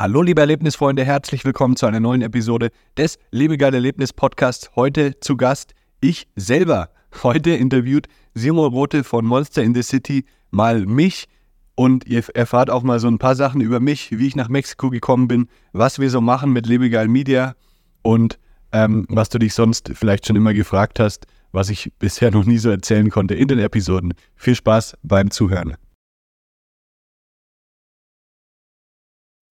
Hallo liebe Erlebnisfreunde, herzlich willkommen zu einer neuen Episode des Lebegeil Erlebnis Podcasts. Heute zu Gast ich selber. Heute interviewt Simon Rote von Monster in the City mal mich und ihr erfahrt auch mal so ein paar Sachen über mich, wie ich nach Mexiko gekommen bin, was wir so machen mit Lebegeil Media und ähm, was du dich sonst vielleicht schon immer gefragt hast, was ich bisher noch nie so erzählen konnte in den Episoden. Viel Spaß beim Zuhören.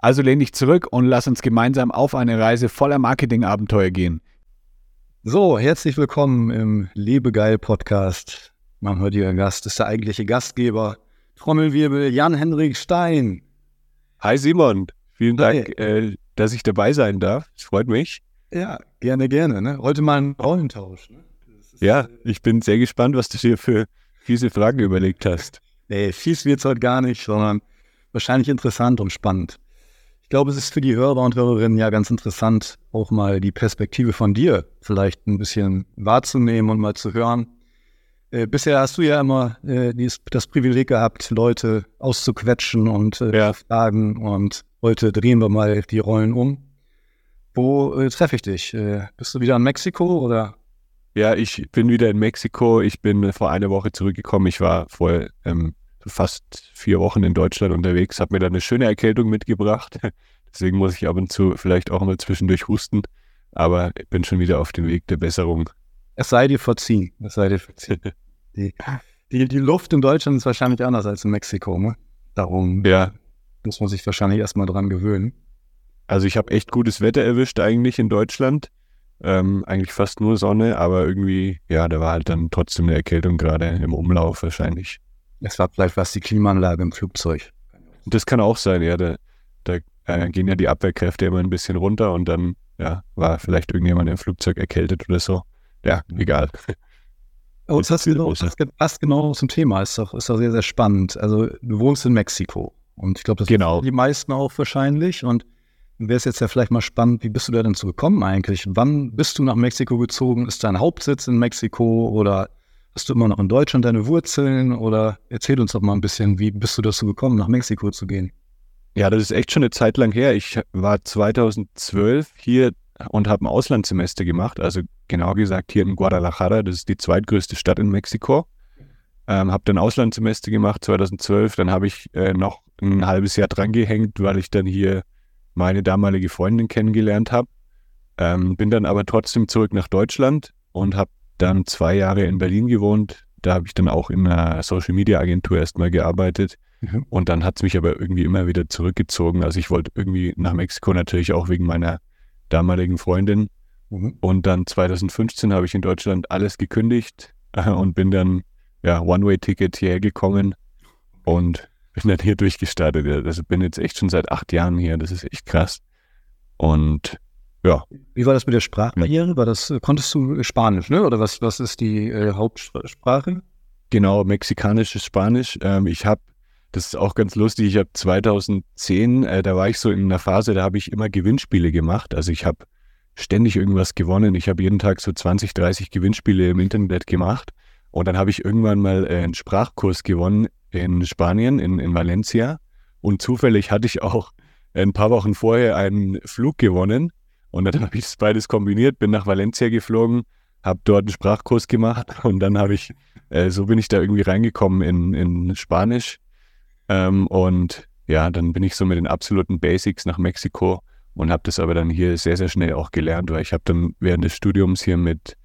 Also lehn dich zurück und lass uns gemeinsam auf eine Reise voller Marketingabenteuer gehen. So, herzlich willkommen im Lebegeil-Podcast. Mein heutiger Gast ist der eigentliche Gastgeber. Trommelwirbel Jan-Henrik Stein. Hi Simon, vielen Dank, äh, dass ich dabei sein darf. Es freut mich. Ja, gerne, gerne. Ne? Heute mal ein Rollentausch. Ne? Ja, äh, ich bin sehr gespannt, was du dir für fiese Fragen überlegt hast. Nee, fies wird es heute gar nicht, sondern wahrscheinlich interessant und spannend. Ich glaube, es ist für die Hörer und Hörerinnen ja ganz interessant, auch mal die Perspektive von dir vielleicht ein bisschen wahrzunehmen und mal zu hören. Äh, bisher hast du ja immer äh, dies, das Privileg gehabt, Leute auszuquetschen und äh, ja. fragen. Und heute drehen wir mal die Rollen um. Wo äh, treffe ich dich? Äh, bist du wieder in Mexiko oder? Ja, ich bin wieder in Mexiko. Ich bin vor einer Woche zurückgekommen. Ich war vor ähm, fast vier Wochen in Deutschland unterwegs, habe mir da eine schöne Erkältung mitgebracht. Deswegen muss ich ab und zu vielleicht auch mal zwischendurch husten. Aber ich bin schon wieder auf dem Weg der Besserung. Es sei dir verziehen. Es sei dir verziehen. die, die, die Luft in Deutschland ist wahrscheinlich anders als in Mexiko. Ne? Darum ja. muss man sich wahrscheinlich erstmal dran gewöhnen. Also ich habe echt gutes Wetter erwischt eigentlich in Deutschland. Ähm, eigentlich fast nur Sonne, aber irgendwie, ja, da war halt dann trotzdem eine Erkältung gerade im Umlauf wahrscheinlich. Es war vielleicht was die Klimaanlage im Flugzeug. Das kann auch sein, ja. Da, da äh, gehen ja die Abwehrkräfte immer ein bisschen runter und dann ja, war vielleicht irgendjemand im Flugzeug erkältet oder so. Ja, egal. Oh, das, genau, das passt genau zum Thema. Ist doch, ist doch sehr, sehr spannend. Also, du wohnst in Mexiko. Und ich glaube, das genau. die meisten auch wahrscheinlich. Und wäre es jetzt ja vielleicht mal spannend, wie bist du da denn zu gekommen eigentlich? Wann bist du nach Mexiko gezogen? Ist dein Hauptsitz in Mexiko oder Hast du immer noch in Deutschland deine Wurzeln oder erzähl uns doch mal ein bisschen, wie bist du dazu gekommen, nach Mexiko zu gehen? Ja, das ist echt schon eine Zeit lang her. Ich war 2012 hier und habe ein Auslandssemester gemacht, also genau gesagt hier in Guadalajara, das ist die zweitgrößte Stadt in Mexiko. Ähm, habe dann Auslandssemester gemacht 2012, dann habe ich äh, noch ein halbes Jahr dran gehängt, weil ich dann hier meine damalige Freundin kennengelernt habe. Ähm, bin dann aber trotzdem zurück nach Deutschland und habe dann zwei Jahre in Berlin gewohnt. Da habe ich dann auch in einer Social Media Agentur erstmal gearbeitet. Mhm. Und dann hat es mich aber irgendwie immer wieder zurückgezogen. Also ich wollte irgendwie nach Mexiko natürlich auch wegen meiner damaligen Freundin. Mhm. Und dann 2015 habe ich in Deutschland alles gekündigt äh, und bin dann ja One-Way-Ticket hierher gekommen und bin dann hier durchgestartet. Also bin jetzt echt schon seit acht Jahren hier. Das ist echt krass. Und ja. Wie war das mit der Sprachbarriere? War das, konntest du Spanisch, ne? Oder was, was ist die äh, Hauptsprache? Genau, mexikanisches Spanisch. Ähm, ich habe, das ist auch ganz lustig, ich habe 2010, äh, da war ich so in einer Phase, da habe ich immer Gewinnspiele gemacht. Also ich habe ständig irgendwas gewonnen. Ich habe jeden Tag so 20, 30 Gewinnspiele im Internet gemacht. Und dann habe ich irgendwann mal äh, einen Sprachkurs gewonnen in Spanien, in, in Valencia. Und zufällig hatte ich auch ein paar Wochen vorher einen Flug gewonnen und dann habe ich das beides kombiniert, bin nach Valencia geflogen, habe dort einen Sprachkurs gemacht und dann habe ich, äh, so bin ich da irgendwie reingekommen in, in Spanisch. Ähm, und ja, dann bin ich so mit den absoluten Basics nach Mexiko und habe das aber dann hier sehr, sehr schnell auch gelernt, weil ich habe dann während des Studiums hier mit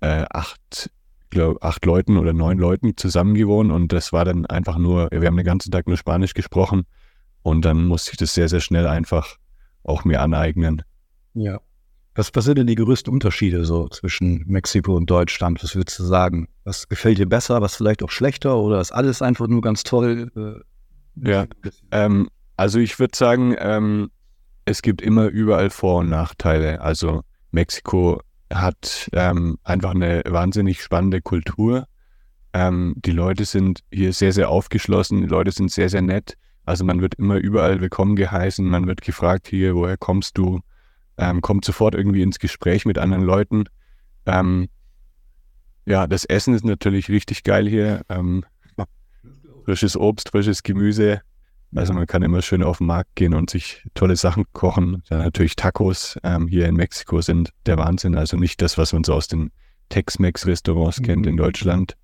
äh, acht, glaub, acht Leuten oder neun Leuten zusammen gewohnt und das war dann einfach nur, wir haben den ganzen Tag nur Spanisch gesprochen und dann musste ich das sehr, sehr schnell einfach auch mir aneignen. Ja. Was, was sind denn die größten Unterschiede so zwischen Mexiko und Deutschland? Was würdest du sagen? Was gefällt dir besser, was vielleicht auch schlechter oder ist alles einfach nur ganz toll? Äh, ja, ähm, also ich würde sagen, ähm, es gibt immer überall Vor- und Nachteile. Also Mexiko hat ähm, einfach eine wahnsinnig spannende Kultur. Ähm, die Leute sind hier sehr, sehr aufgeschlossen, die Leute sind sehr, sehr nett. Also man wird immer überall willkommen geheißen, man wird gefragt hier, woher kommst du? Ähm, kommt sofort irgendwie ins Gespräch mit anderen Leuten. Ähm, ja, das Essen ist natürlich richtig geil hier. Ähm, frisches Obst, frisches Gemüse, also man kann immer schön auf den Markt gehen und sich tolle Sachen kochen. Dann natürlich Tacos ähm, hier in Mexiko sind der Wahnsinn. Also nicht das, was man so aus den Tex-Mex-Restaurants mhm. kennt in Deutschland.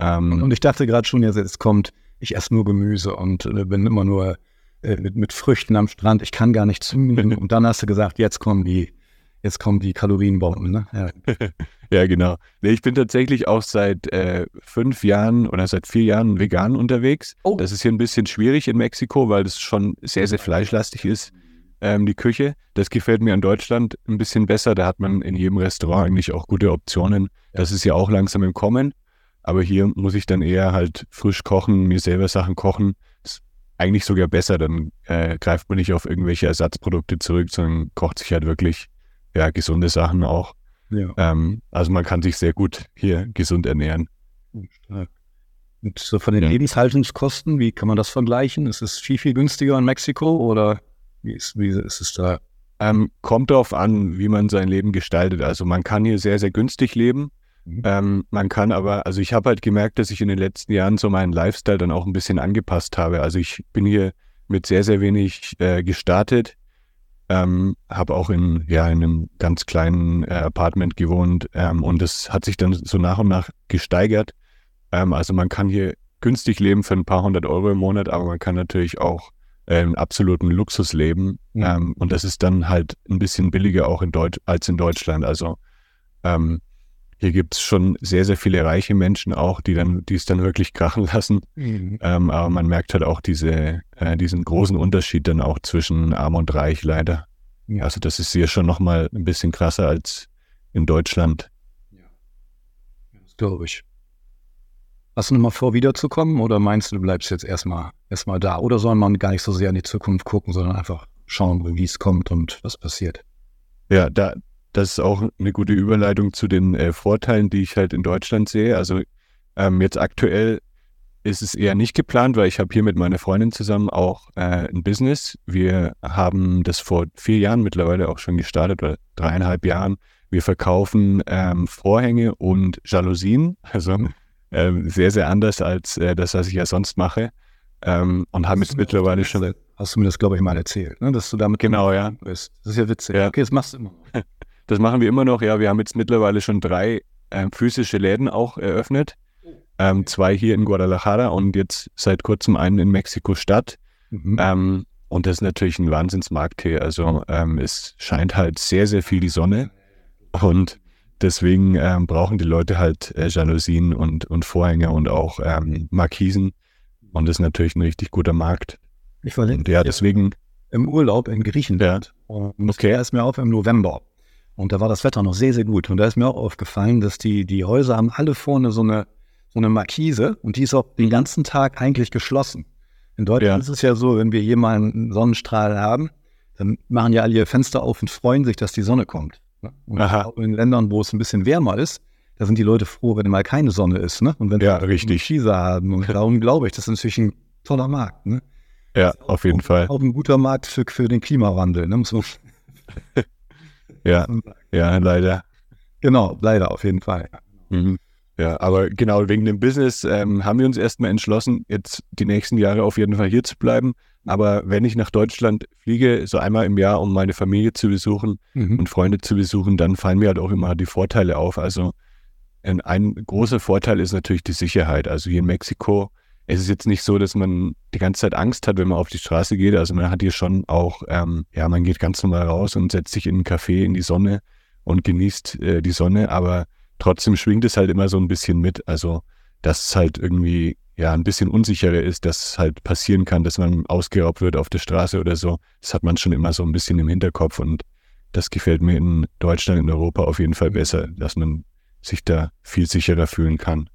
Ähm, und ich dachte gerade schon, jetzt kommt, ich esse nur Gemüse und äh, bin immer nur äh, mit, mit Früchten am Strand. Ich kann gar nicht zünden. und dann hast du gesagt, jetzt kommen die, jetzt kommen die Kalorienbomben. Ne? Ja. Ja, genau. Ich bin tatsächlich auch seit äh, fünf Jahren oder seit vier Jahren vegan unterwegs. Oh. Das ist hier ein bisschen schwierig in Mexiko, weil das schon sehr, sehr fleischlastig ist, ähm, die Küche. Das gefällt mir in Deutschland ein bisschen besser. Da hat man in jedem Restaurant eigentlich auch gute Optionen. Das ist ja auch langsam im Kommen. Aber hier muss ich dann eher halt frisch kochen, mir selber Sachen kochen. Eigentlich sogar besser. Dann äh, greift man nicht auf irgendwelche Ersatzprodukte zurück, sondern kocht sich halt wirklich ja, gesunde Sachen auch. Ja. Ähm, also man kann sich sehr gut hier gesund ernähren. Stark. Und so von den ja. Lebenshaltungskosten, wie kann man das vergleichen? Ist es viel, viel günstiger in Mexiko oder wie ist, wie ist es da? Ähm, kommt darauf an, wie man sein Leben gestaltet. Also man kann hier sehr, sehr günstig leben. Mhm. Ähm, man kann aber, also ich habe halt gemerkt, dass ich in den letzten Jahren so meinen Lifestyle dann auch ein bisschen angepasst habe. Also ich bin hier mit sehr, sehr wenig äh, gestartet. Ähm, habe auch in, ja, in einem ganz kleinen äh, Apartment gewohnt ähm, und das hat sich dann so nach und nach gesteigert. Ähm, also man kann hier günstig leben für ein paar hundert Euro im Monat, aber man kann natürlich auch äh, einen absoluten Luxus leben. Mhm. und das ist dann halt ein bisschen billiger auch in Deutsch als in Deutschland. Also ähm, hier gibt es schon sehr, sehr viele reiche Menschen auch, die dann, die es dann wirklich krachen lassen. Mhm. Ähm, aber man merkt halt auch diese, äh, diesen großen Unterschied dann auch zwischen arm und reich leider. Ja. Also das ist hier schon nochmal ein bisschen krasser als in Deutschland. Ja, das glaube ich. Hast du nochmal vor, wiederzukommen oder meinst du, du bleibst jetzt erstmal erstmal da? Oder soll man gar nicht so sehr in die Zukunft gucken, sondern einfach schauen, wie es kommt und was passiert? Ja, da, das ist auch eine gute Überleitung zu den äh, Vorteilen, die ich halt in Deutschland sehe. Also ähm, jetzt aktuell ist es eher nicht geplant, weil ich habe hier mit meiner Freundin zusammen auch äh, ein Business. Wir haben das vor vier Jahren mittlerweile auch schon gestartet, oder dreieinhalb Jahren. Wir verkaufen ähm, Vorhänge und Jalousien, also äh, sehr, sehr anders als äh, das, was ich ja sonst mache. Ähm, und haben jetzt mittlerweile schon. Hast du mir das, glaube ich, mal erzählt, ne? dass du damit genau, ja. bist. Das ist ja witzig. Ja. Okay, das machst du immer. Das machen wir immer noch. Ja, wir haben jetzt mittlerweile schon drei ähm, physische Läden auch eröffnet. Ähm, zwei hier in Guadalajara und jetzt seit kurzem einen in Mexiko-Stadt. Mhm. Ähm, und das ist natürlich ein Wahnsinnsmarkt hier. Also ähm, es scheint halt sehr, sehr viel die Sonne. Und deswegen ähm, brauchen die Leute halt äh, Jalousien und, und Vorhänge und auch ähm, Markisen. Und das ist natürlich ein richtig guter Markt. Ich war ja, deswegen im Urlaub in Griechenland. Ja. Und okay. er ist mir auf im November. Und da war das Wetter noch sehr, sehr gut. Und da ist mir auch aufgefallen, dass die, die Häuser haben alle vorne so eine, so eine Markise und die ist auch den ganzen Tag eigentlich geschlossen. In Deutschland ja. ist es ja so, wenn wir hier mal einen Sonnenstrahl haben, dann machen ja alle ihr Fenster auf und freuen sich, dass die Sonne kommt. Ne? Und auch in Ländern, wo es ein bisschen wärmer ist, da sind die Leute froh, wenn mal keine Sonne ist. Ne? Und wenn ja, sie richtig. Markise haben. Und darum glaube ich, das ist natürlich ein toller Markt. Ne? Ja, auf jeden auch, Fall. Auch ein guter Markt für, für den Klimawandel. Ne? Muss man Ja, ja, leider. Genau, leider auf jeden Fall. Mhm. Ja, aber genau wegen dem Business ähm, haben wir uns erstmal entschlossen, jetzt die nächsten Jahre auf jeden Fall hier zu bleiben. Aber wenn ich nach Deutschland fliege, so einmal im Jahr, um meine Familie zu besuchen mhm. und Freunde zu besuchen, dann fallen mir halt auch immer die Vorteile auf. Also ein, ein großer Vorteil ist natürlich die Sicherheit. Also hier in Mexiko es ist jetzt nicht so, dass man die ganze Zeit Angst hat, wenn man auf die Straße geht. Also man hat hier schon auch, ähm, ja, man geht ganz normal raus und setzt sich in einen Café in die Sonne und genießt äh, die Sonne, aber trotzdem schwingt es halt immer so ein bisschen mit. Also, dass es halt irgendwie ja ein bisschen unsicherer ist, dass es halt passieren kann, dass man ausgeraubt wird auf der Straße oder so. Das hat man schon immer so ein bisschen im Hinterkopf und das gefällt mir in Deutschland, in Europa auf jeden Fall besser, dass man sich da viel sicherer fühlen kann.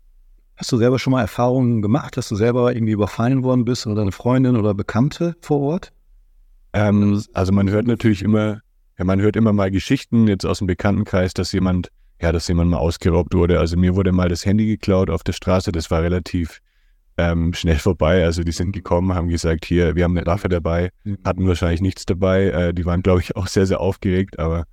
Hast du selber schon mal Erfahrungen gemacht, dass du selber irgendwie überfallen worden bist oder deine Freundin oder Bekannte vor Ort? Ähm, also man hört natürlich immer, ja, man hört immer mal Geschichten jetzt aus dem Bekanntenkreis, dass jemand, ja, dass jemand mal ausgeraubt wurde. Also mir wurde mal das Handy geklaut auf der Straße, das war relativ ähm, schnell vorbei. Also die sind gekommen, haben gesagt, hier, wir haben eine Waffe dabei, mhm. hatten wahrscheinlich nichts dabei. Äh, die waren, glaube ich, auch sehr, sehr aufgeregt, aber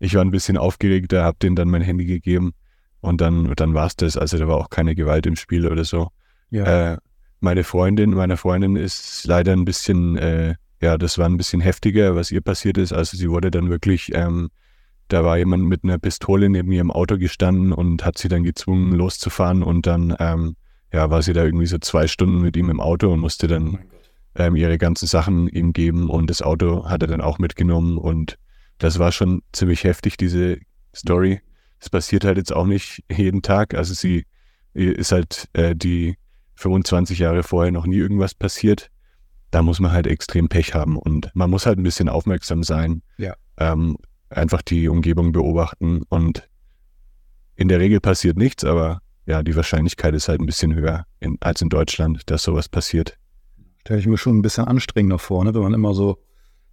ich war ein bisschen aufgeregter, habe denen dann mein Handy gegeben. Und dann, dann war es das. Also da war auch keine Gewalt im Spiel oder so. Ja. Äh, meine Freundin, meiner Freundin ist leider ein bisschen, äh, ja, das war ein bisschen heftiger, was ihr passiert ist. Also sie wurde dann wirklich, ähm, da war jemand mit einer Pistole neben ihrem Auto gestanden und hat sie dann gezwungen, loszufahren. Und dann, ähm, ja, war sie da irgendwie so zwei Stunden mit ihm im Auto und musste dann oh ähm, ihre ganzen Sachen ihm geben. Und das Auto hat er dann auch mitgenommen. Und das war schon ziemlich heftig, diese Story. Es passiert halt jetzt auch nicht jeden Tag. Also sie ist halt äh, die 25 Jahre vorher noch nie irgendwas passiert. Da muss man halt extrem Pech haben und man muss halt ein bisschen aufmerksam sein. Ja. Ähm, einfach die Umgebung beobachten und in der Regel passiert nichts, aber ja, die Wahrscheinlichkeit ist halt ein bisschen höher in, als in Deutschland, dass sowas passiert. Stelle ich mir schon ein bisschen anstrengender vor, ne? wenn man immer so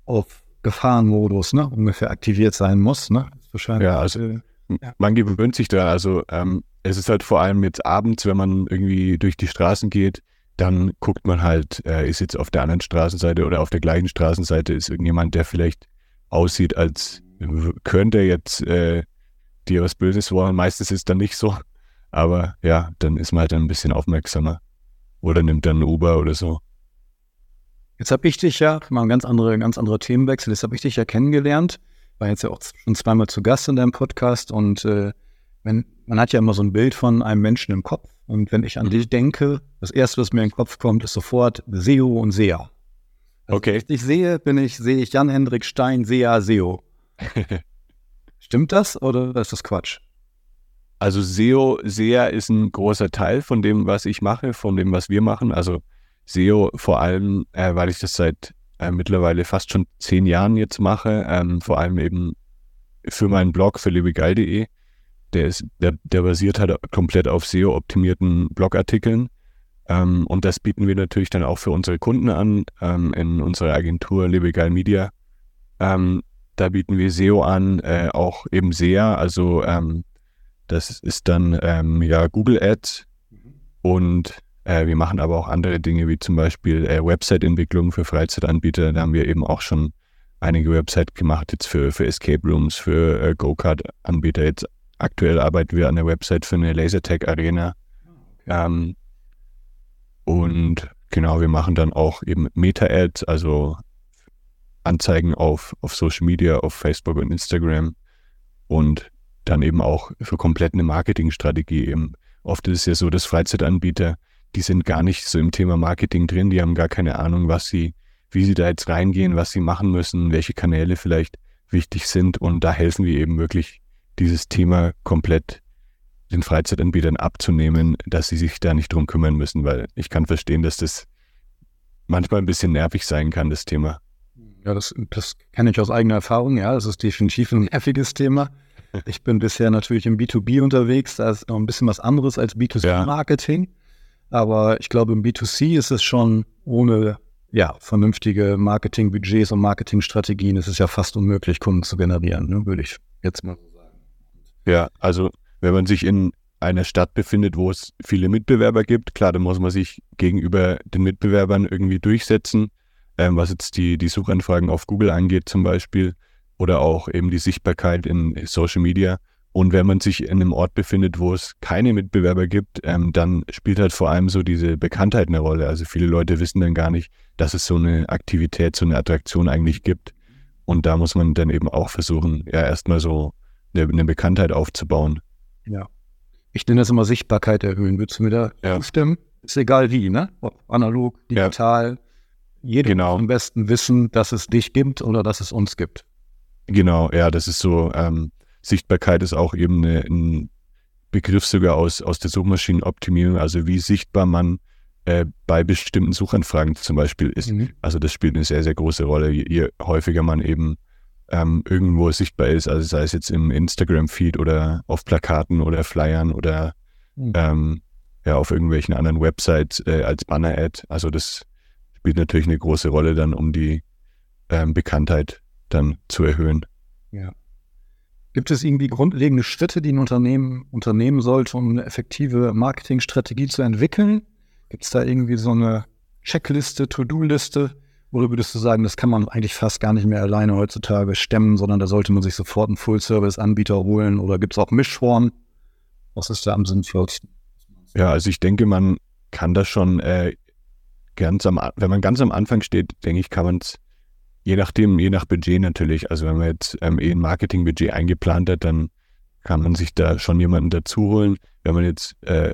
auf Gefahrenmodus ne? ungefähr aktiviert sein muss. Ne? ja, also äh, ja. man gewöhnt sich da. Also ähm, es ist halt vor allem jetzt abends, wenn man irgendwie durch die Straßen geht, dann guckt man halt, äh, ist jetzt auf der anderen Straßenseite oder auf der gleichen Straßenseite ist irgendjemand, der vielleicht aussieht, als könnte jetzt äh, dir was Böses wollen. Meistens ist es dann nicht so. Aber ja, dann ist man halt ein bisschen aufmerksamer. Oder nimmt dann Uber oder so. Jetzt habe ich dich ja, mal ein ganz andere, ganz anderer Themenwechsel, jetzt habe ich dich ja kennengelernt war jetzt ja auch schon zweimal zu Gast in deinem Podcast und äh, wenn, man hat ja immer so ein Bild von einem Menschen im Kopf. Und wenn ich an mhm. dich denke, das erste, was mir in den Kopf kommt, ist sofort SEO und SEA. Also okay. Wenn ich dich sehe, bin ich, sehe ich Jan-Hendrik Stein, SEA, SEO. Stimmt das oder ist das Quatsch? Also SEO, SEA ist ein großer Teil von dem, was ich mache, von dem, was wir machen. Also SEO vor allem, äh, weil ich das seit äh, mittlerweile fast schon zehn Jahren jetzt mache, ähm, vor allem eben für meinen Blog, für lebegeil.de. Der, ist, der, der basiert halt komplett auf SEO-optimierten Blogartikeln. Ähm, und das bieten wir natürlich dann auch für unsere Kunden an, ähm, in unserer Agentur Lebegeil Media. Ähm, da bieten wir SEO an, äh, auch eben SEA, also ähm, das ist dann ähm, ja Google Ads mhm. und äh, wir machen aber auch andere Dinge, wie zum Beispiel äh, Website-Entwicklung für Freizeitanbieter. Da haben wir eben auch schon einige Websites gemacht, jetzt für, für Escape Rooms, für äh, Go-Kart-Anbieter. Jetzt aktuell arbeiten wir an der Website für eine Lasertag-Arena. Ähm, und genau, wir machen dann auch eben Meta-Ads, also Anzeigen auf, auf Social Media, auf Facebook und Instagram und dann eben auch für komplett eine Marketingstrategie eben. Oft ist es ja so, dass Freizeitanbieter die sind gar nicht so im Thema Marketing drin, die haben gar keine Ahnung, was sie, wie sie da jetzt reingehen, was sie machen müssen, welche Kanäle vielleicht wichtig sind. Und da helfen wir eben wirklich, dieses Thema komplett den Freizeitanbietern abzunehmen, dass sie sich da nicht drum kümmern müssen, weil ich kann verstehen, dass das manchmal ein bisschen nervig sein kann, das Thema. Ja, das, das kenne ich aus eigener Erfahrung, ja, das ist definitiv ein nerviges Thema. Ich bin bisher natürlich im B2B unterwegs, da ist noch ein bisschen was anderes als B2C-Marketing. Ja. Aber ich glaube, im B2C ist es schon ohne ja, vernünftige Marketingbudgets und Marketingstrategien ist es ja fast unmöglich, Kunden zu generieren, ne, würde ich jetzt mal so sagen. Ja, also wenn man sich in einer Stadt befindet, wo es viele Mitbewerber gibt, klar, dann muss man sich gegenüber den Mitbewerbern irgendwie durchsetzen, ähm, was jetzt die, die Suchanfragen auf Google angeht zum Beispiel oder auch eben die Sichtbarkeit in Social Media. Und wenn man sich in einem Ort befindet, wo es keine Mitbewerber gibt, ähm, dann spielt halt vor allem so diese Bekanntheit eine Rolle. Also viele Leute wissen dann gar nicht, dass es so eine Aktivität, so eine Attraktion eigentlich gibt. Und da muss man dann eben auch versuchen, ja, erstmal so eine, eine Bekanntheit aufzubauen. Ja. Ich nenne das immer Sichtbarkeit erhöhen. Würdest du mir da Ja. zustimmen? Ist egal wie, ne? Ob analog, Ja. digital. Jeder Genau. muss am besten wissen, dass es dich gibt oder dass es uns gibt. Genau, ja, das ist so, ähm, Sichtbarkeit ist auch eben eine, ein Begriff sogar aus, aus der Suchmaschinenoptimierung, also wie sichtbar man äh, bei bestimmten Suchanfragen zum Beispiel ist. Also das spielt eine sehr, sehr große Rolle, je, je häufiger man eben ähm, irgendwo sichtbar ist, also sei es jetzt im Instagram-Feed oder auf Plakaten oder Flyern oder Mhm. ähm, ja, auf irgendwelchen anderen Websites äh, als Banner-Ad. Also das spielt natürlich eine große Rolle dann, um die ähm, Bekanntheit dann zu erhöhen. Ja. Gibt es irgendwie grundlegende Schritte, die ein Unternehmen unternehmen sollte, um eine effektive Marketingstrategie zu entwickeln? Gibt es da irgendwie so eine Checkliste, To-Do-Liste? Oder würdest du sagen, das kann man eigentlich fast gar nicht mehr alleine heutzutage stemmen, sondern da sollte man sich sofort einen Full-Service-Anbieter holen? Oder gibt es auch Mischformen? Was ist da am sinnvollsten? Ja, also ich denke, man kann das schon äh, ganz am, wenn man ganz am Anfang steht, denke ich, kann man es, je nachdem, je nach Budget natürlich, also wenn man jetzt ähm, eh ein Marketingbudget eingeplant hat, dann kann man sich da schon jemanden dazu holen. Wenn man jetzt äh,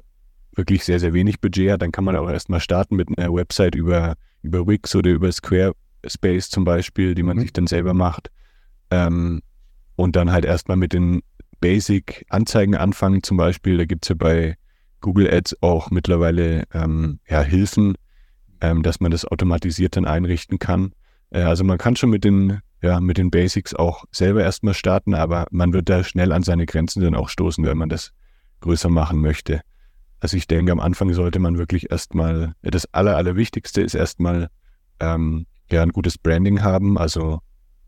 wirklich sehr, sehr wenig Budget hat, dann kann man auch erstmal starten mit einer Website über, über Wix oder über Squarespace zum Beispiel, die man Mhm. sich dann selber macht. Ähm, und dann halt erstmal mit den Basic-Anzeigen anfangen zum Beispiel. Da gibt es ja bei Google Ads auch mittlerweile ähm, ja, Hilfen, ähm, dass man das automatisiert dann einrichten kann. Äh, also man kann schon mit den, ja, mit den Basics auch selber erstmal starten, aber man wird da schnell an seine Grenzen dann auch stoßen, wenn man das größer machen möchte. Also ich denke, am Anfang sollte man wirklich erstmal, das Aller, Allerwichtigste ist erstmal ähm, ja, ein gutes Branding haben, also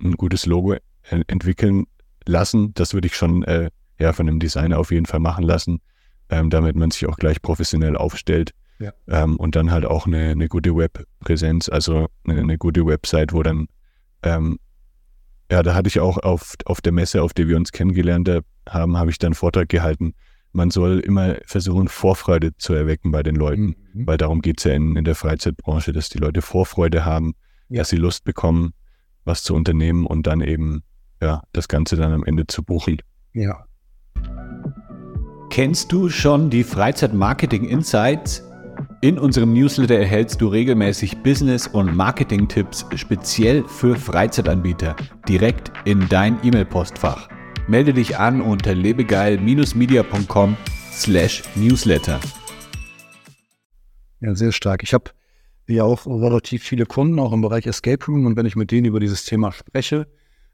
ein gutes Logo en- entwickeln lassen. Das würde ich schon äh, ja, von einem Designer auf jeden Fall machen lassen, ähm, damit man sich auch gleich professionell aufstellt. Ja. Ähm, und dann halt auch eine, eine gute Webpräsenz, also eine, eine gute Website, wo dann, ähm, ja, da hatte ich auch auf, auf der Messe, auf der wir uns kennengelernt haben, habe ich dann einen Vortrag gehalten. Man soll immer versuchen, Vorfreude zu erwecken bei den Leuten, Mhm. weil darum geht es ja in, in der Freizeitbranche, dass die Leute Vorfreude haben, Ja. dass sie Lust bekommen, was zu unternehmen und dann eben ja, das Ganze dann am Ende zu buchen. Ja. Kennst du schon die Freizeit Marketing Insights? In unserem Newsletter erhältst du regelmäßig Business- und Marketing-Tipps speziell für Freizeitanbieter direkt in dein E-Mail-Postfach. Melde dich an unter lebegeil-media.com slash newsletter. Ja, sehr stark. Ich habe ja auch relativ viele Kunden, auch im Bereich Escape Room. Und wenn ich mit denen über dieses Thema spreche,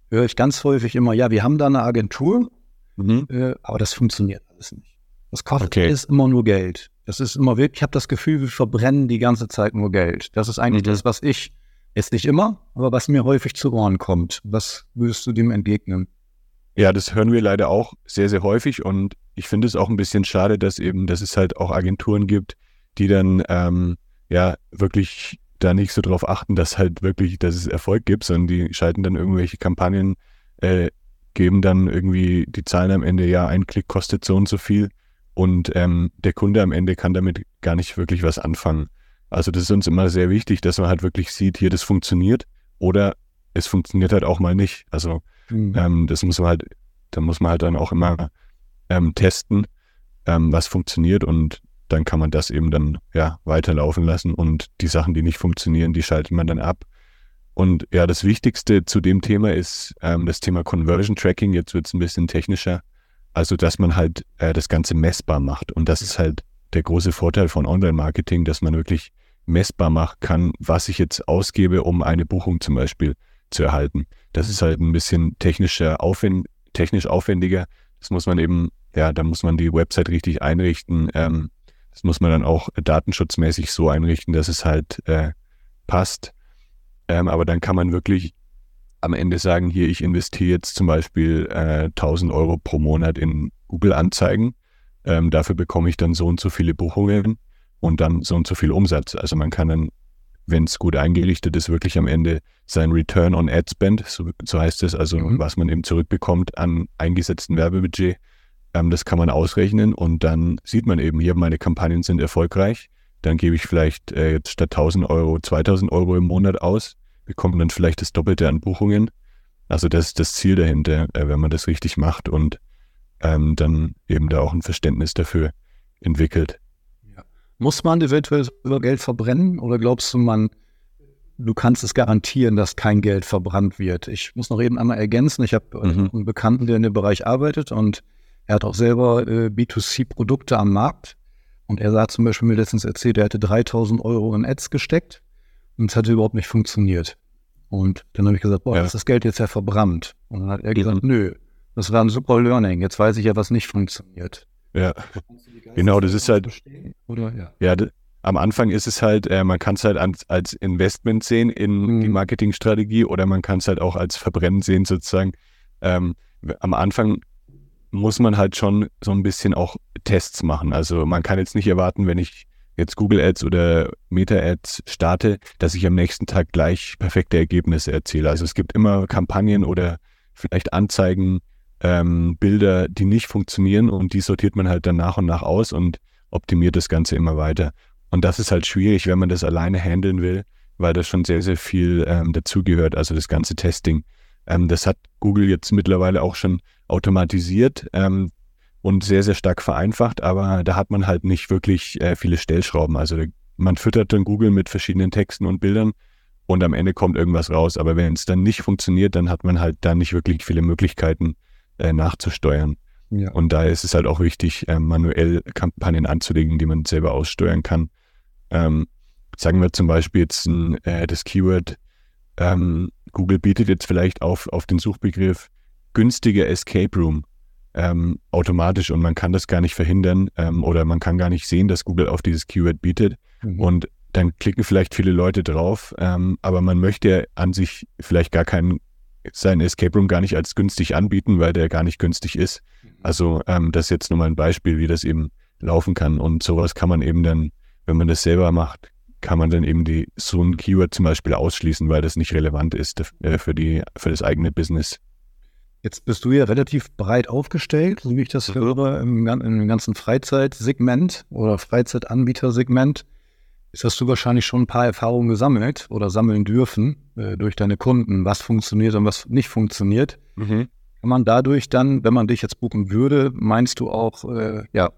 höre ich ganz häufig immer, ja, wir haben da eine Agentur, äh, aber das funktioniert alles nicht. Das kostet Okay. alles immer nur Geld. Das ist immer wirklich, ich habe das Gefühl, wir verbrennen die ganze Zeit nur Geld. Das ist eigentlich Mhm. das, was ich, ist nicht immer, aber was mir häufig zu Ohren kommt. Was würdest du dem entgegnen? Ja, das hören wir leider auch sehr, sehr häufig und ich finde es auch ein bisschen schade, dass eben, dass es halt auch Agenturen gibt, die dann ähm, ja wirklich da nicht so drauf achten, dass halt wirklich, dass es Erfolg gibt, sondern die schalten dann irgendwelche Kampagnen, äh, geben dann irgendwie die Zahlen am Ende, ja, ein Klick kostet so und so viel und ähm, der Kunde am Ende kann damit gar nicht wirklich was anfangen. Also das ist uns immer sehr wichtig, dass man halt wirklich sieht, hier, das funktioniert oder es funktioniert halt auch mal nicht. Also ähm, das muss man halt, da muss man halt dann auch immer ähm, testen, ähm, was funktioniert und dann kann man das eben dann ja weiterlaufen lassen und die Sachen, die nicht funktionieren, die schaltet man dann ab. Und ja, das Wichtigste zu dem Thema ist ähm, das Thema Conversion Tracking. Jetzt wird es ein bisschen technischer. Also, dass man halt äh, das Ganze messbar macht. Und das ist halt der große Vorteil von Online-Marketing, dass man wirklich messbar machen kann, was ich jetzt ausgebe, um eine Buchung zum Beispiel zu erhalten. Das ist halt ein bisschen technischer Aufwend, technisch aufwendiger. Das muss man eben, ja, da muss man die Website richtig einrichten. Ähm, das muss man dann auch datenschutzmäßig so einrichten, dass es halt äh, passt. Ähm, aber dann kann man wirklich am Ende sagen, hier, ich investiere jetzt zum Beispiel äh, 1000 Euro pro Monat in Google-Anzeigen. Ähm, dafür bekomme ich dann so und so viele Buchungen und dann so und so viel Umsatz. Also man kann dann, wenn es gut eingerichtet ist, wirklich am Ende sein Return on Ad Spend, so, so heißt es, also Mhm. was man eben zurückbekommt an eingesetzten Werbebudget, Ähm, das kann man ausrechnen und dann sieht man eben, hier meine Kampagnen sind erfolgreich. Dann gebe ich vielleicht äh, jetzt statt 1000 Euro 2000 Euro im Monat aus, bekomme dann vielleicht das Doppelte an Buchungen. Also das ist das Ziel dahinter, äh, wenn man das richtig macht und ähm, dann eben da auch ein Verständnis dafür entwickelt. Ja. Muss man eventuell über Geld verbrennen oder glaubst du, man, du kannst es garantieren, dass kein Geld verbrannt wird? Ich muss noch eben einmal ergänzen, ich habe mhm. einen Bekannten, der in dem Bereich arbeitet und er hat auch selber äh, B2C-Produkte am Markt. Und er hat zum Beispiel mir letztens erzählt, er hätte 3000 Euro in Ads gesteckt und es hatte überhaupt nicht funktioniert. Und dann habe ich gesagt, boah, ja. ist das Geld jetzt ja verbrannt? Und dann hat er gesagt, nö, das war ein super Learning. Jetzt weiß ich ja, was nicht funktioniert. Ja, genau, das ist halt. Oder? Ja, ja am Anfang ist es halt, äh, man kann es halt als, als Investment sehen in mhm. die Marketingstrategie oder man kann es halt auch als Verbrennen sehen, sozusagen. Ähm, am Anfang muss man halt schon so ein bisschen auch Tests machen. Also man kann jetzt nicht erwarten, wenn ich jetzt Google Ads oder Meta Ads starte, dass ich am nächsten Tag gleich perfekte Ergebnisse erziele. Also es gibt immer Kampagnen oder vielleicht Anzeigen, ähm, Bilder, die nicht funktionieren und die sortiert man halt dann nach und nach aus und optimiert das Ganze immer weiter. Und das ist halt schwierig, wenn man das alleine handeln will, weil da schon sehr, sehr viel ähm, dazugehört, also das ganze Testing. Ähm, das hat Google jetzt mittlerweile auch schon automatisiert ähm, und sehr, sehr stark vereinfacht, aber da hat man halt nicht wirklich äh, viele Stellschrauben. Also man füttert dann Google mit verschiedenen Texten und Bildern und am Ende kommt irgendwas raus. Aber wenn es dann nicht funktioniert, dann hat man halt da nicht wirklich viele Möglichkeiten äh, nachzusteuern. Ja. Und daher ist es halt auch wichtig, äh, manuell Kampagnen anzulegen, die man selber aussteuern kann. Ähm, sagen wir zum Beispiel jetzt ein, äh, das Keyword, ähm, Google bietet jetzt vielleicht auf, auf den Suchbegriff günstiger Escape Room ähm, automatisch und man kann das gar nicht verhindern ähm, oder man kann gar nicht sehen, dass Google auf dieses Keyword bietet. Mhm. Und dann klicken vielleicht viele Leute drauf, ähm, aber man möchte an sich vielleicht gar keinen, seinen Escape Room gar nicht als günstig anbieten, weil der gar nicht günstig ist. Mhm. Also ähm, das ist jetzt nur mal ein Beispiel, wie das eben laufen kann. Und sowas kann man eben dann, wenn man das selber macht, kann man dann eben die, so ein Keyword zum Beispiel ausschließen, weil das nicht relevant ist äh, für, die, für das eigene Business. Jetzt bist du ja relativ breit aufgestellt, so wie ich das höre, im, im ganzen Freizeitsegment oder Freizeitanbietersegment. Jetzt hast du wahrscheinlich schon ein paar Erfahrungen gesammelt oder sammeln dürfen äh, durch deine Kunden, was funktioniert und was nicht funktioniert. Mhm. Kann man dadurch dann, wenn man dich jetzt buchen würde, meinst du auch äh, ja,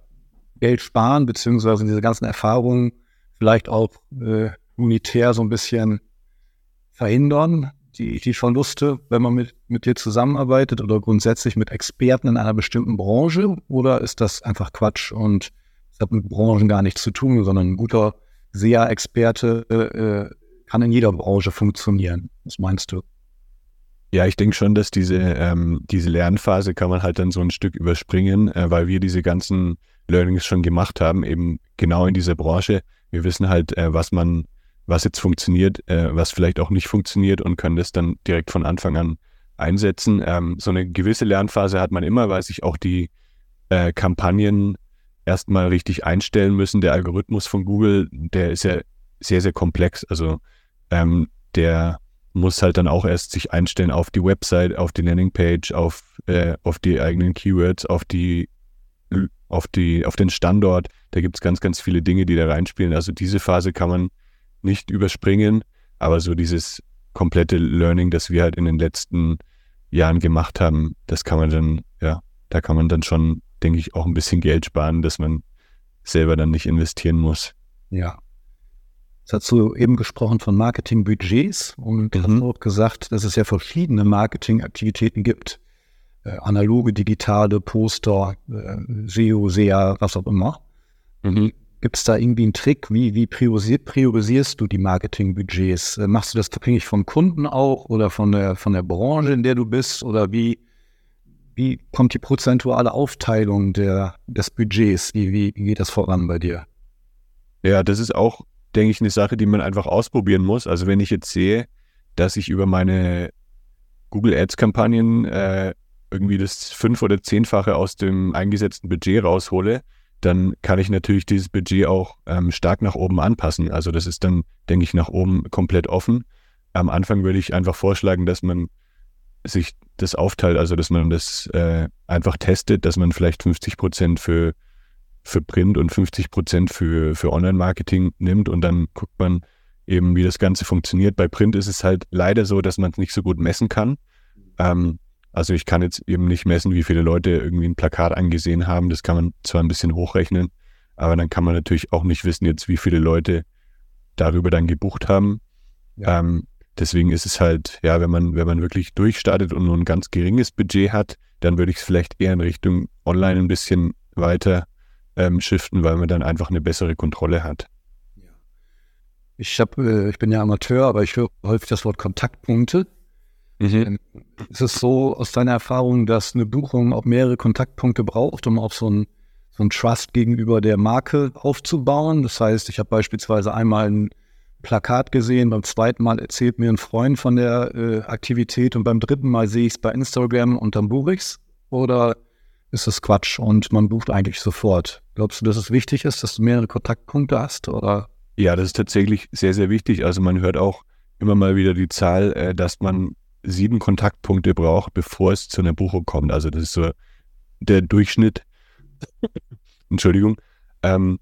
Geld sparen, beziehungsweise diese ganzen Erfahrungen vielleicht auch äh, unitär so ein bisschen verhindern? die, die Verluste, wenn man mit, mit dir zusammenarbeitet oder grundsätzlich mit Experten in einer bestimmten Branche? Oder ist das einfach Quatsch und es hat mit Branchen gar nichts zu tun, sondern ein guter SEA-Experte äh, kann in jeder Branche funktionieren? Was meinst du? Ja, ich denke schon, dass diese, ähm, diese Lernphase kann man halt dann so ein Stück überspringen, äh, weil wir diese ganzen Learnings schon gemacht haben, eben genau in dieser Branche. Wir wissen halt, äh, was man was jetzt funktioniert, äh, was vielleicht auch nicht funktioniert und können das dann direkt von Anfang an einsetzen. Ähm, so eine gewisse Lernphase hat man immer, weil sich auch die äh, Kampagnen erstmal richtig einstellen müssen. Der Algorithmus von Google, der ist ja sehr, sehr komplex. Also ähm, der muss halt dann auch erst sich einstellen auf die Website, auf die Landingpage, auf, äh, auf die eigenen Keywords, auf die auf die, auf den Standort. Da gibt es ganz, ganz viele Dinge, die da reinspielen. Also diese Phase kann man nicht überspringen, aber so dieses komplette Learning, das wir halt in den letzten Jahren gemacht haben, das kann man dann, ja, da kann man dann schon, denke ich, auch ein bisschen Geld sparen, dass man selber dann nicht investieren muss. Ja. Jetzt hast du eben gesprochen von Marketingbudgets und mhm. hast auch gesagt, dass es ja verschiedene Marketingaktivitäten gibt. Äh, analoge, digitale, Poster, äh, SEO, SEA, was auch immer. Mhm. Gibt es da irgendwie einen Trick? Wie, wie priorisierst, priorisierst du die Marketingbudgets? Äh, machst du das abhängig vom Kunden auch oder von der, von der Branche, in der du bist? Oder wie, wie kommt die prozentuale Aufteilung der, des Budgets? Wie, wie, wie geht das voran bei dir? Ja, das ist auch, denke ich, eine Sache, die man einfach ausprobieren muss. Also wenn ich jetzt sehe, dass ich über meine Google Ads-Kampagnen äh, irgendwie das fünf- oder zehnfache aus dem eingesetzten Budget raushole, dann kann ich natürlich dieses Budget auch ähm, stark nach oben anpassen. Also das ist dann, denke ich, nach oben komplett offen. Am Anfang würde ich einfach vorschlagen, dass man sich das aufteilt, also dass man das äh, einfach testet, dass man vielleicht 50 Prozent für, für Print und 50 Prozent für, für Online-Marketing nimmt und dann guckt man eben, wie das Ganze funktioniert. Bei Print ist es halt leider so, dass man es nicht so gut messen kann. Ähm, also ich kann jetzt eben nicht messen, wie viele Leute irgendwie ein Plakat angesehen haben. Das kann man zwar ein bisschen hochrechnen, aber dann kann man natürlich auch nicht wissen jetzt, wie viele Leute darüber dann gebucht haben. Ja. Ähm, deswegen ist es halt, ja, wenn man, wenn man wirklich durchstartet und nur ein ganz geringes Budget hat, dann würde ich es vielleicht eher in Richtung Online ein bisschen weiter ähm, shiften, weil man dann einfach eine bessere Kontrolle hat. Ich, hab, äh, ich bin ja Amateur, aber ich höre häufig das Wort Kontaktpunkte. Mhm. Ähm, ist es so aus deiner Erfahrung, dass eine Buchung auch mehrere Kontaktpunkte braucht, um auch so ein, so ein Trust gegenüber der Marke aufzubauen? Das heißt, ich habe beispielsweise einmal ein Plakat gesehen, beim zweiten Mal erzählt mir ein Freund von der äh, Aktivität und beim dritten Mal sehe ich es bei Instagram und dann buche ich es? Oder ist das Quatsch und man bucht eigentlich sofort? Glaubst du, dass es wichtig ist, dass du mehrere Kontaktpunkte hast? Oder? Ja, das ist tatsächlich sehr, sehr wichtig. Also man hört auch immer mal wieder die Zahl, äh, dass man sieben Kontaktpunkte braucht, bevor es zu einer Buchung kommt. Also das ist so der Durchschnitt. Entschuldigung. Ähm,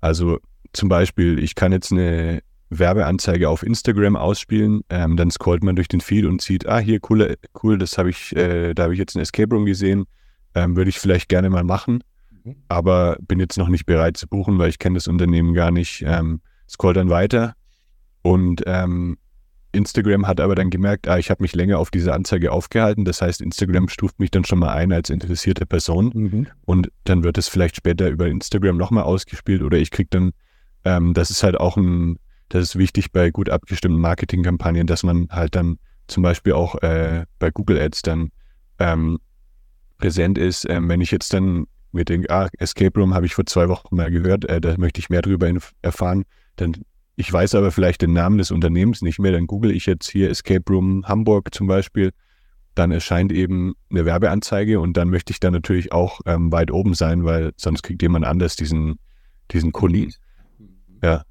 also zum Beispiel, ich kann jetzt eine Werbeanzeige auf Instagram ausspielen, ähm, dann scrollt man durch den Feed und sieht, ah, hier, cool, cool, das habe ich, äh, da habe ich jetzt ein Escape Room gesehen, ähm, würde ich vielleicht gerne mal machen, mhm. aber bin jetzt noch nicht bereit zu buchen, weil ich kenne das Unternehmen gar nicht. Ähm, scroll dann weiter und ähm, Instagram hat aber dann gemerkt, ah, ich habe mich länger auf diese Anzeige aufgehalten. Das heißt, Instagram stuft mich dann schon mal ein als interessierte Person. Mhm. Und dann wird es vielleicht später über Instagram nochmal ausgespielt oder ich kriege dann, ähm, das ist halt auch ein, das ist wichtig bei gut abgestimmten Marketingkampagnen, dass man halt dann zum Beispiel auch äh, bei Google Ads dann ähm, präsent ist. Ähm, wenn ich jetzt dann mir denke, ah, Escape Room habe ich vor zwei Wochen mal gehört, äh, da möchte ich mehr darüber erfahren, dann ich weiß aber vielleicht den Namen des Unternehmens nicht mehr, dann google ich jetzt hier Escape Room Hamburg zum Beispiel, dann erscheint eben eine Werbeanzeige und dann möchte ich da natürlich auch ähm, weit oben sein, weil sonst kriegt jemand anders diesen, diesen Kunden. Ja.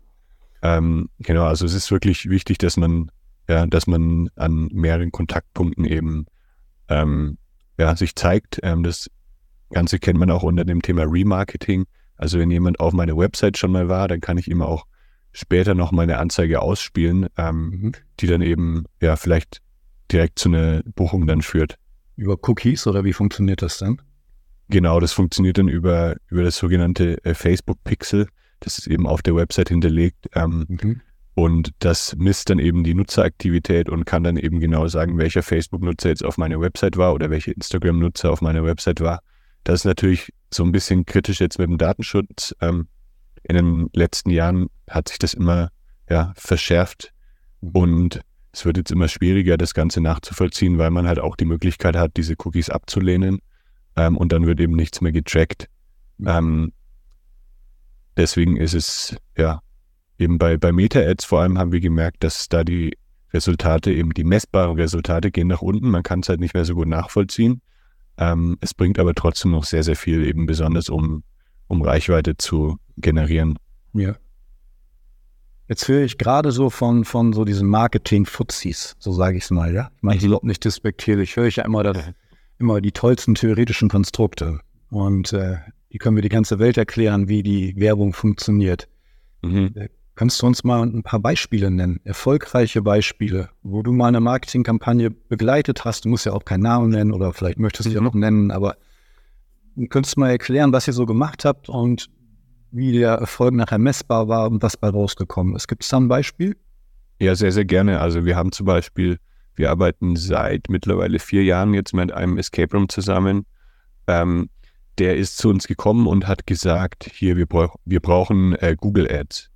Ähm, genau, also es ist wirklich wichtig, dass man, ja, dass man an mehreren Kontaktpunkten eben ähm, ja, sich zeigt. Ähm, das Ganze kennt man auch unter dem Thema Remarketing. Also wenn jemand auf meiner Website schon mal war, dann kann ich ihm auch später noch mal eine Anzeige ausspielen, ähm, mhm. die dann eben ja vielleicht direkt zu einer Buchung dann führt. Über Cookies oder wie funktioniert das dann? Genau, das funktioniert dann über, über das sogenannte äh, Facebook Pixel. Das ist eben auf der Website hinterlegt. Ähm, mhm. Und das misst dann eben die Nutzeraktivität und kann dann eben genau sagen, welcher Facebook-Nutzer jetzt auf meiner Website war oder welcher Instagram-Nutzer auf meiner Website war. Das ist natürlich so ein bisschen kritisch jetzt mit dem Datenschutz. Ähm, in den letzten Jahren hat sich das immer ja, verschärft mhm. und es wird jetzt immer schwieriger, das Ganze nachzuvollziehen, weil man halt auch die Möglichkeit hat, diese Cookies abzulehnen ähm, und dann wird eben nichts mehr getrackt. Mhm. Ähm, deswegen ist es ja eben bei, bei Meta-Ads vor allem haben wir gemerkt, dass da die Resultate, eben die messbaren Resultate gehen nach unten. Man kann es halt nicht mehr so gut nachvollziehen. Ähm, es bringt aber trotzdem noch sehr, sehr viel, eben besonders um, um Reichweite zu generieren. Ja. Jetzt höre ich gerade so von, von so diesen Marketing-Fuzis, so sage ich es mal, ja. Ich meine, ich überhaupt nicht despektierlich. Höre ich ja immer, das, immer die tollsten theoretischen Konstrukte. Und äh, die können wir die ganze Welt erklären, wie die Werbung funktioniert. Mhm. Äh, kannst du uns mal ein paar Beispiele nennen, erfolgreiche Beispiele, wo du mal eine Marketingkampagne begleitet hast? Du musst ja auch keinen Namen nennen oder vielleicht möchtest du mhm. ja noch nennen, aber könntest du mal erklären, was ihr so gemacht habt und wie der Erfolg nachher messbar war und was bei rausgekommen ist. Gibt es da ein Beispiel? Ja, sehr, sehr gerne. Also wir haben zum Beispiel, wir arbeiten seit mittlerweile vier Jahren jetzt mit einem Escape Room zusammen. Ähm, der ist zu uns gekommen und hat gesagt, hier, wir, brauch, wir brauchen äh, Google Ads.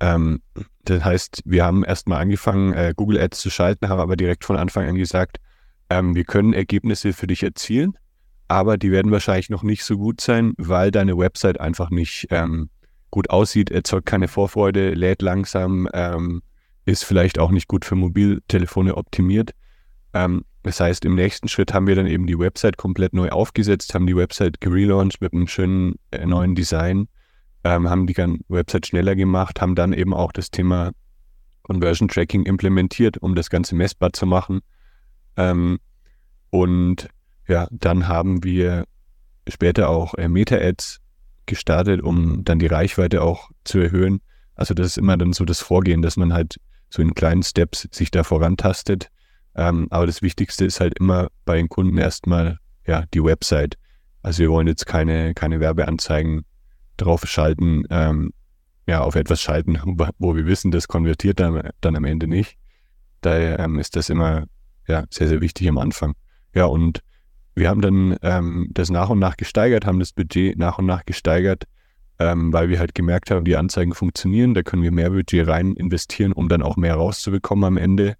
Ähm, das heißt, wir haben erstmal angefangen, äh, Google Ads zu schalten, haben aber direkt von Anfang an gesagt, ähm, wir können Ergebnisse für dich erzielen, aber die werden wahrscheinlich noch nicht so gut sein, weil deine Website einfach nicht ähm, gut aussieht, erzeugt keine Vorfreude, lädt langsam, ähm, ist vielleicht auch nicht gut für Mobiltelefone optimiert. Ähm, das heißt, im nächsten Schritt haben wir dann eben die Website komplett neu aufgesetzt, haben die Website gelauncht mit einem schönen äh, neuen Design, ähm, haben die Website schneller gemacht, haben dann eben auch das Thema Conversion Tracking implementiert, um das Ganze messbar zu machen. Ähm, Und ja, dann haben wir später auch äh, Meta-Ads gestartet, um dann die Reichweite auch zu erhöhen. Also das ist immer dann so das Vorgehen, dass man halt so in kleinen Steps sich da vorantastet. Ähm, aber das Wichtigste ist halt immer bei den Kunden erstmal ja die Website. Also wir wollen jetzt keine, keine Werbeanzeigen drauf schalten, ähm, ja, auf etwas schalten, wo wir wissen, das konvertiert dann, dann am Ende nicht. Daher ähm, ist das immer ja, sehr, sehr wichtig am Anfang. Ja, und wir haben dann ähm, das nach und nach gesteigert, haben das Budget nach und nach gesteigert, ähm, weil wir halt gemerkt haben, die Anzeigen funktionieren, da können wir mehr Budget rein investieren, um dann auch mehr rauszubekommen am Ende.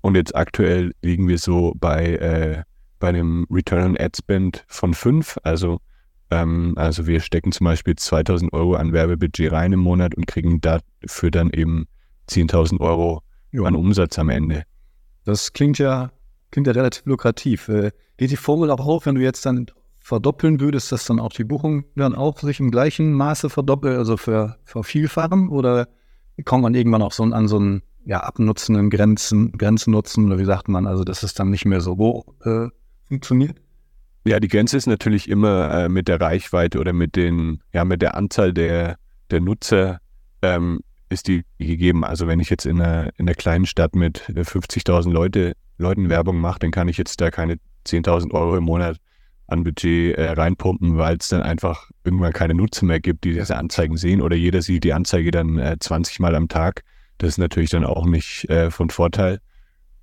Und jetzt aktuell liegen wir so bei, äh, bei einem Return on Ad Spend von 5. Also, ähm, also wir stecken zum Beispiel 2000 Euro an Werbebudget rein im Monat und kriegen dafür dann eben 10.000 Euro an Umsatz am Ende. Das klingt ja, klingt ja relativ lukrativ. Äh, geht die Formel auch auf, wenn du jetzt dann verdoppeln würdest, dass dann auch die Buchung dann auch sich im gleichen Maße verdoppelt, also für, vervielfachen? Oder kommt man irgendwann auch so an so einen ja, abnutzenden Grenzen, nutzen oder wie sagt man, also dass es dann nicht mehr so hoch äh, funktioniert? Ja, die Grenze ist natürlich immer äh, mit der Reichweite oder mit den, ja, mit der Anzahl der, der Nutzer ähm, ist die gegeben. Also wenn ich jetzt in einer, in einer kleinen Stadt mit 50.000 Leute, Leuten Werbung mache, dann kann ich jetzt da keine 10.000 Euro im Monat an Budget äh, reinpumpen, weil es dann einfach irgendwann keine Nutzer mehr gibt, die diese Anzeigen sehen oder jeder sieht die Anzeige dann äh, 20 Mal am Tag. Das ist natürlich dann auch nicht äh, von Vorteil.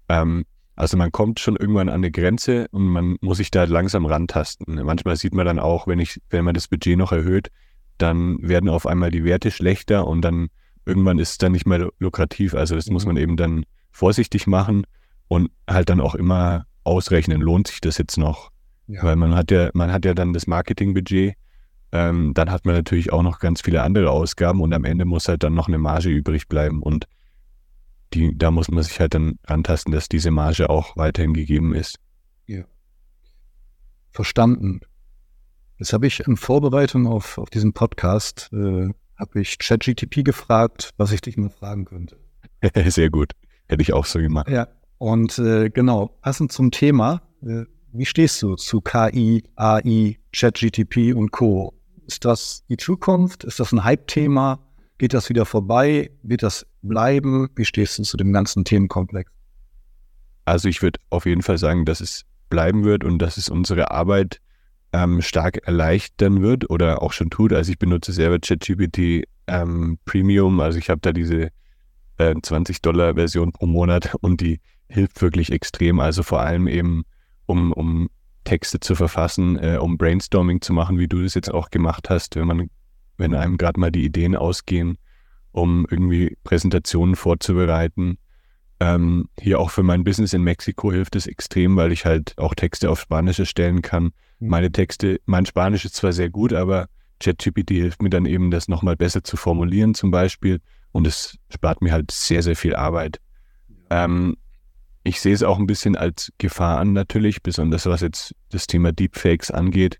Ähm, also man kommt schon irgendwann an eine Grenze und man muss sich da langsam rantasten. Manchmal sieht man dann auch, wenn ich, wenn man das Budget noch erhöht, dann werden auf einmal die Werte schlechter und dann irgendwann ist es dann nicht mehr lukrativ. Also das mhm. muss man eben dann vorsichtig machen und halt dann auch immer ausrechnen, lohnt sich das jetzt noch? Ja. Weil man hat ja, man hat ja dann das Marketingbudget, ähm, dann hat man natürlich auch noch ganz viele andere Ausgaben und am Ende muss halt dann noch eine Marge übrig bleiben und die, da muss man sich halt dann antasten, dass diese Marge auch weiterhin gegeben ist. Ja. Verstanden. Das habe ich in Vorbereitung auf, auf diesen Podcast, äh, habe ich ChatGTP gefragt, was ich dich mal fragen könnte. Sehr gut. Hätte ich auch so gemacht. Ja. Und äh, genau, passend zum Thema, äh, wie stehst du zu KI, AI, ChatGTP und Co? Ist das die Zukunft? Ist das ein Hype-Thema? Geht das wieder vorbei? Wird das bleiben? Wie stehst du zu dem ganzen Themenkomplex? Also ich würde auf jeden Fall sagen, dass es bleiben wird und dass es unsere Arbeit ähm, stark erleichtern wird oder auch schon tut. Also ich benutze selber ChatGPT ähm, Premium, also ich habe da diese äh, 20 Dollar Version pro Monat und die hilft wirklich extrem. Also vor allem eben um, um Texte zu verfassen, äh, um Brainstorming zu machen, wie du das jetzt auch gemacht hast, wenn man, wenn einem gerade mal die Ideen ausgehen, um irgendwie Präsentationen vorzubereiten. Ähm, hier auch für mein Business in Mexiko hilft es extrem, weil ich halt auch Texte auf Spanisch erstellen kann. Mhm. Meine Texte, mein Spanisch ist zwar sehr gut, aber ChatGPT hilft mir dann eben, das nochmal besser zu formulieren zum Beispiel. Und es spart mir halt sehr, sehr viel Arbeit. Ähm, ich sehe es auch ein bisschen als Gefahr an, natürlich, besonders was jetzt das Thema Deepfakes angeht,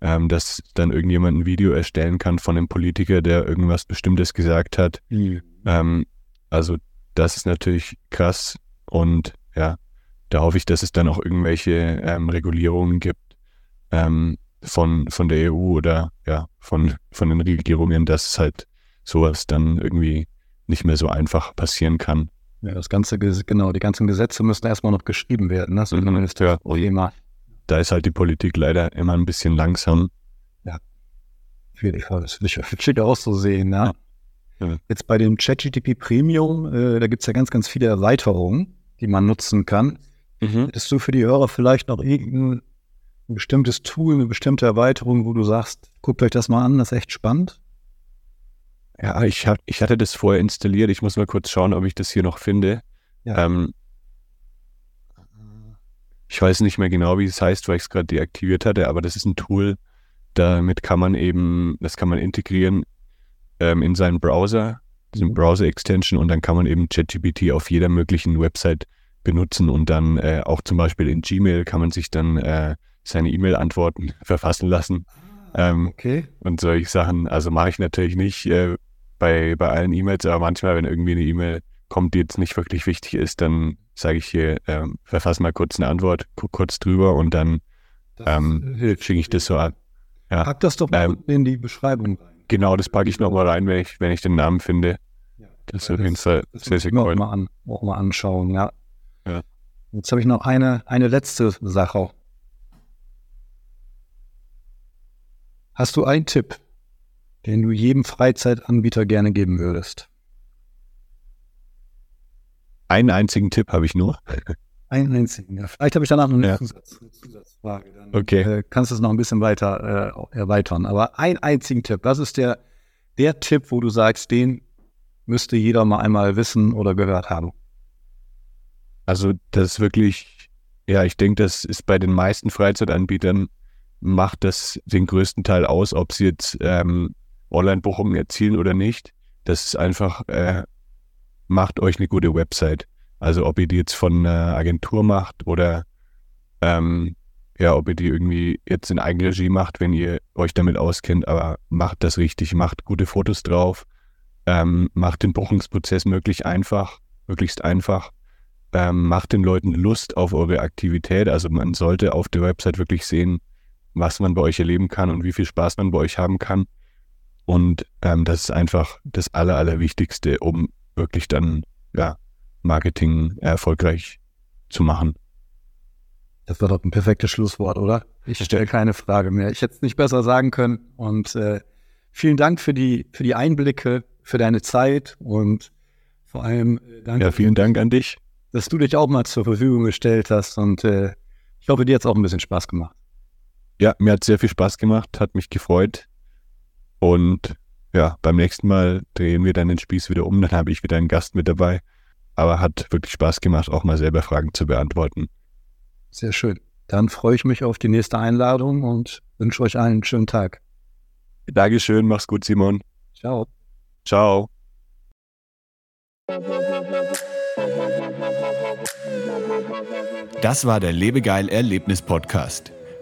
ähm, dass dann irgendjemand ein Video erstellen kann von einem Politiker, der irgendwas Bestimmtes gesagt hat. Mhm. Ähm, also das ist natürlich krass und ja, da hoffe ich, dass es dann auch irgendwelche ähm, Regulierungen gibt ähm, von, von der EU oder ja, von, von den Regierungen, dass halt sowas dann irgendwie nicht mehr so einfach passieren kann. Ja, das ganze, genau, die ganzen Gesetze müssen erstmal noch geschrieben werden. Ne? So mhm. ist ja. Thema. Da ist halt die Politik leider immer ein bisschen langsam. Ja. Das will ich auch so sehen, ne? Ja. Jetzt bei dem ChatGTP Premium, äh, da gibt es ja ganz, ganz viele Erweiterungen, die man nutzen kann. Mhm. Hättest du für die Hörer vielleicht noch irgendein bestimmtes Tool, eine bestimmte Erweiterung, wo du sagst, guckt euch das mal an, das ist echt spannend? Ja, ich, hab, ich hatte das vorher installiert. Ich muss mal kurz schauen, ob ich das hier noch finde. Ja. Ähm, ich weiß nicht mehr genau, wie es heißt, weil ich es gerade deaktiviert hatte, aber das ist ein Tool, damit kann man eben, das kann man integrieren ähm, in seinen Browser, diesen. Browser-Extension und dann kann man eben ChatGPT auf jeder möglichen Website benutzen und dann äh, auch zum Beispiel in Gmail kann man sich dann äh, seine E-Mail-Antworten verfassen lassen. Ah, ähm, okay. Und solche Sachen, also mache ich natürlich nicht, äh, bei, bei allen E-Mails, aber manchmal, wenn irgendwie eine E-Mail kommt, die jetzt nicht wirklich wichtig ist, dann sage ich hier, ähm, verfasse mal kurz eine Antwort, guck kurz drüber und dann ähm, schicke ich das so an. Ja. Pack das doch mal ähm, in die Beschreibung rein. Genau, das packe ich nochmal rein, wenn ich, wenn ich den Namen finde. Ja, das ist auf jeden Fall sehr, sehr cool. Auch mal, an, auch mal anschauen, ja. ja. Jetzt habe ich noch eine, eine letzte Sache. Hast du einen Tipp, den du jedem Freizeitanbieter gerne geben würdest? Einen einzigen Tipp habe ich nur. Einen einzigen, ja. Vielleicht habe ich danach noch eine, ja. Zusatz, eine Zusatzfrage. Dann okay. Äh, kannst du es noch ein bisschen weiter äh, erweitern. Aber einen einzigen Tipp. Was ist der, der Tipp, wo du sagst, den müsste jeder mal einmal wissen oder gehört haben? Also, das ist wirklich, ja, ich denke, das ist bei den meisten Freizeitanbietern macht das den größten Teil aus, ob sie jetzt ähm, Online-Buchungen erzielen oder nicht. Das ist einfach, äh, macht euch eine gute Website. Also ob ihr die jetzt von einer Agentur macht oder ähm, ja, ob ihr die irgendwie jetzt in Eigenregie macht, wenn ihr euch damit auskennt, aber macht das richtig, macht gute Fotos drauf, ähm, macht den Buchungsprozess möglichst einfach, möglichst einfach, ähm, macht den Leuten Lust auf eure Aktivität. Also man sollte auf der Website wirklich sehen, was man bei euch erleben kann und wie viel Spaß man bei euch haben kann. Und ähm, das ist einfach das Aller, Allerwichtigste, um wirklich dann ja, Marketing erfolgreich zu machen. Das war doch ein perfektes Schlusswort, oder? Ich stelle keine Frage mehr. Ich hätte es nicht besser sagen können. Und äh, vielen Dank für die, für die Einblicke, für deine Zeit und vor allem äh, danke. Ja, vielen Dank an dich. Dass du dich auch mal zur Verfügung gestellt hast. Und äh, ich hoffe, dir hat es auch ein bisschen Spaß gemacht. Ja, mir hat sehr viel Spaß gemacht, hat mich gefreut. Und ja, beim nächsten Mal drehen wir dann den Spieß wieder um, dann habe ich wieder einen Gast mit dabei. Aber hat wirklich Spaß gemacht, auch mal selber Fragen zu beantworten. Sehr schön. Dann freue ich mich auf die nächste Einladung und wünsche euch einen schönen Tag. Dankeschön, mach's gut, Simon. Ciao. Ciao. Das war der Lebegeil Erlebnis Podcast.